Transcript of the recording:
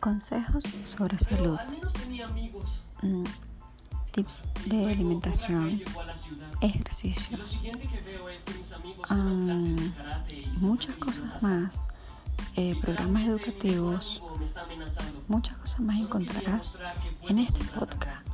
Consejos sobre salud. Mm, tips de alimentación, ejercicio, ah, eh, muchas cosas más, eh, programas educativos, muchas cosas más encontrarás en este podcast.